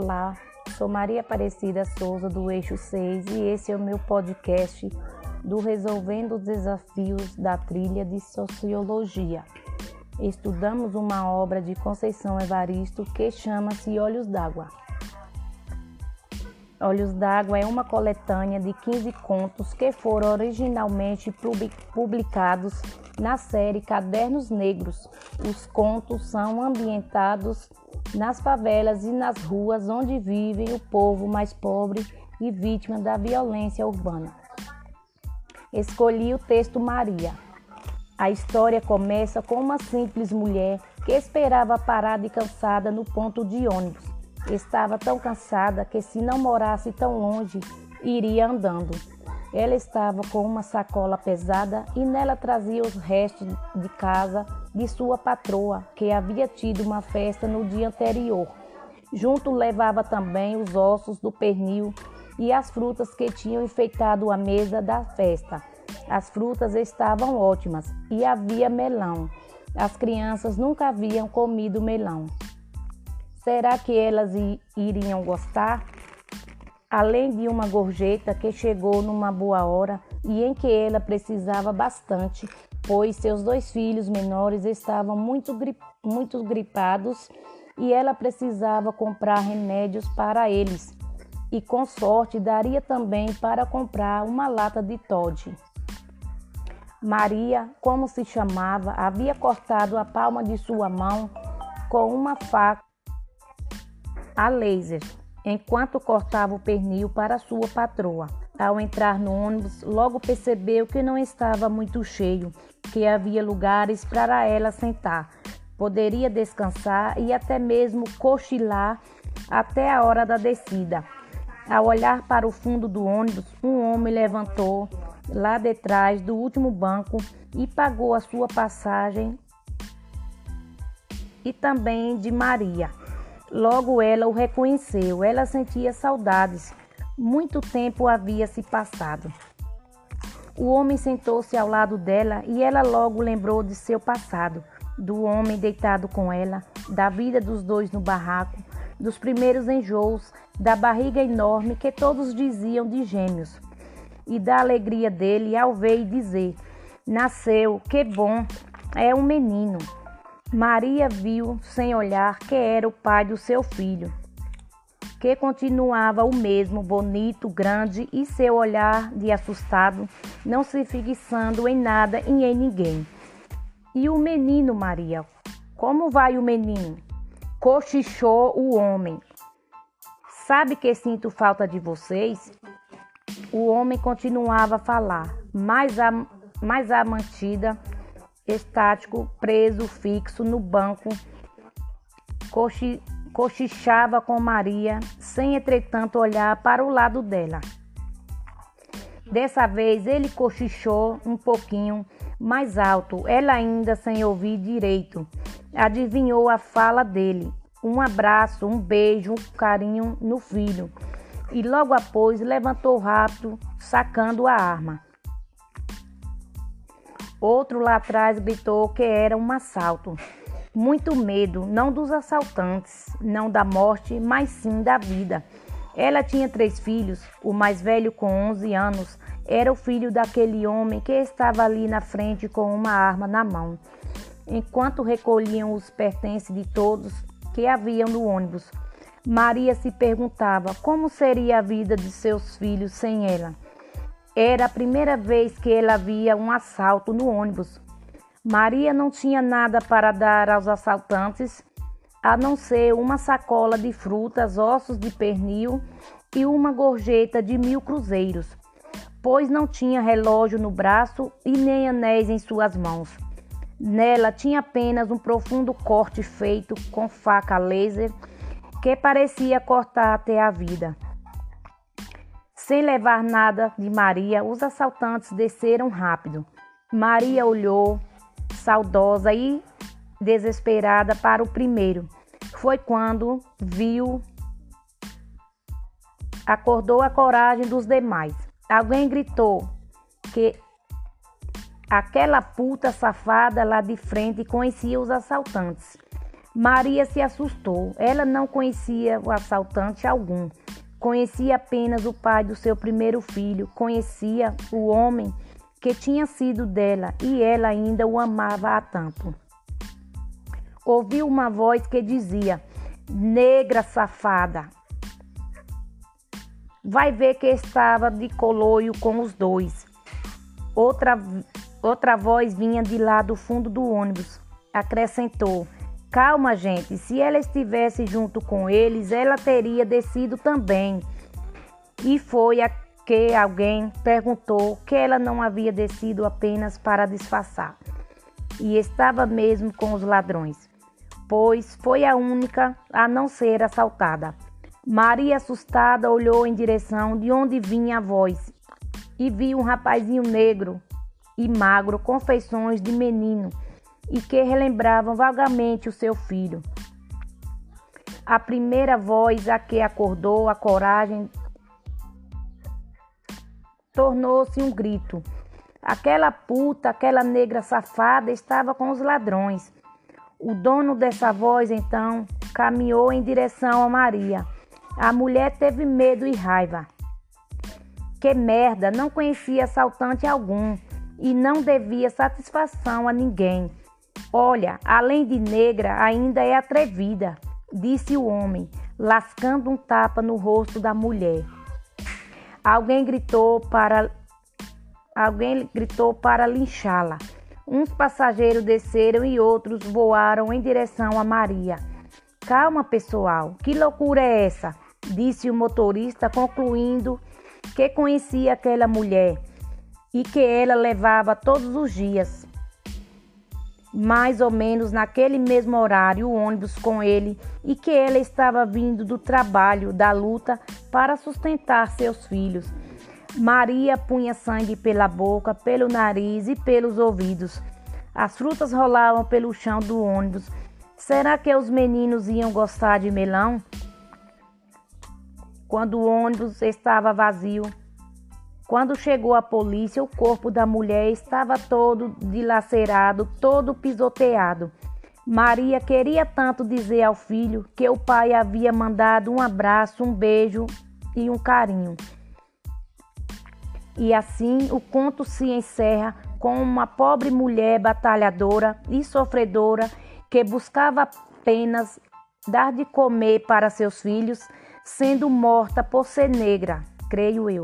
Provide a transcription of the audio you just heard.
Olá, sou Maria Aparecida Souza do Eixo 6 e esse é o meu podcast do Resolvendo os Desafios da Trilha de Sociologia. Estudamos uma obra de Conceição Evaristo que chama-se Olhos d'Água. Olhos d'Água é uma coletânea de 15 contos que foram originalmente publicados na série Cadernos Negros. Os contos são ambientados nas favelas e nas ruas onde vivem o povo mais pobre e vítima da violência urbana. Escolhi o texto Maria. A história começa com uma simples mulher que esperava parada e cansada no ponto de ônibus. Estava tão cansada que, se não morasse tão longe, iria andando. Ela estava com uma sacola pesada e nela trazia os restos de casa de sua patroa, que havia tido uma festa no dia anterior. Junto levava também os ossos do pernil e as frutas que tinham enfeitado a mesa da festa. As frutas estavam ótimas e havia melão. As crianças nunca haviam comido melão. Será que elas iriam gostar? além de uma gorjeta que chegou numa boa hora e em que ela precisava bastante, pois seus dois filhos menores estavam muito, muito gripados e ela precisava comprar remédios para eles. E com sorte daria também para comprar uma lata de Todd. Maria, como se chamava, havia cortado a palma de sua mão com uma faca a laser enquanto cortava o pernil para sua patroa. Ao entrar no ônibus, logo percebeu que não estava muito cheio, que havia lugares para ela sentar. Poderia descansar e até mesmo cochilar até a hora da descida. Ao olhar para o fundo do ônibus, um homem levantou lá detrás do último banco e pagou a sua passagem e também de Maria. Logo ela o reconheceu. Ela sentia saudades. Muito tempo havia se passado. O homem sentou-se ao lado dela e ela logo lembrou de seu passado, do homem deitado com ela, da vida dos dois no barraco, dos primeiros enjoos, da barriga enorme que todos diziam de gêmeos, e da alegria dele ao ver e dizer: Nasceu, que bom, é um menino. Maria viu, sem olhar, que era o pai do seu filho, que continuava o mesmo, bonito, grande, e seu olhar de assustado, não se fixando em nada e em ninguém. E o menino, Maria? Como vai o menino? Cochichou o homem. Sabe que sinto falta de vocês? O homem continuava a falar, mais a, mais a mantida estático, preso fixo no banco, cochi, cochichava com Maria, sem entretanto olhar para o lado dela. Dessa vez ele cochichou um pouquinho mais alto, ela ainda sem ouvir direito. Adivinhou a fala dele. Um abraço, um beijo, um carinho no filho. E logo após levantou rápido, sacando a arma. Outro lá atrás gritou que era um assalto. Muito medo, não dos assaltantes, não da morte, mas sim da vida. Ela tinha três filhos. O mais velho, com 11 anos, era o filho daquele homem que estava ali na frente com uma arma na mão. Enquanto recolhiam os pertences de todos que haviam no ônibus, Maria se perguntava como seria a vida de seus filhos sem ela. Era a primeira vez que ela via um assalto no ônibus. Maria não tinha nada para dar aos assaltantes, a não ser uma sacola de frutas, ossos de pernil e uma gorjeta de mil cruzeiros, pois não tinha relógio no braço e nem anéis em suas mãos. Nela tinha apenas um profundo corte feito com faca laser que parecia cortar até a vida. Sem levar nada de Maria, os assaltantes desceram rápido. Maria olhou, saudosa e desesperada, para o primeiro. Foi quando viu, acordou a coragem dos demais. Alguém gritou que aquela puta safada lá de frente conhecia os assaltantes. Maria se assustou. Ela não conhecia o assaltante algum. Conhecia apenas o pai do seu primeiro filho, conhecia o homem que tinha sido dela e ela ainda o amava há tanto. Ouviu uma voz que dizia: Negra safada, vai ver que estava de coloio com os dois. Outra, outra voz vinha de lá do fundo do ônibus. Acrescentou: Calma, gente, se ela estivesse junto com eles, ela teria descido também. E foi a que alguém perguntou que ela não havia descido apenas para disfarçar. E estava mesmo com os ladrões, pois foi a única a não ser assaltada. Maria, assustada, olhou em direção de onde vinha a voz e viu um rapazinho negro e magro com feições de menino e que relembravam vagamente o seu filho. A primeira voz a que acordou a coragem tornou-se um grito. Aquela puta, aquela negra safada estava com os ladrões. O dono dessa voz então caminhou em direção a Maria a mulher teve medo e raiva. Que merda, não conhecia assaltante algum e não devia satisfação a ninguém. Olha, além de negra, ainda é atrevida, disse o homem, lascando um tapa no rosto da mulher. Alguém gritou para alguém gritou para linchá-la. Uns passageiros desceram e outros voaram em direção a Maria. Calma, pessoal, que loucura é essa? disse o motorista, concluindo que conhecia aquela mulher e que ela levava todos os dias, mais ou menos naquele mesmo horário, o ônibus com ele e que ela estava vindo do trabalho, da luta para sustentar seus filhos. Maria punha sangue pela boca, pelo nariz e pelos ouvidos. As frutas rolavam pelo chão do ônibus. Será que os meninos iam gostar de melão? quando o ônibus estava vazio. Quando chegou a polícia, o corpo da mulher estava todo dilacerado, todo pisoteado. Maria queria tanto dizer ao filho que o pai havia mandado um abraço, um beijo e um carinho. E assim o conto se encerra com uma pobre mulher batalhadora e sofredora que buscava apenas dar de comer para seus filhos sendo morta por ser negra, creio eu.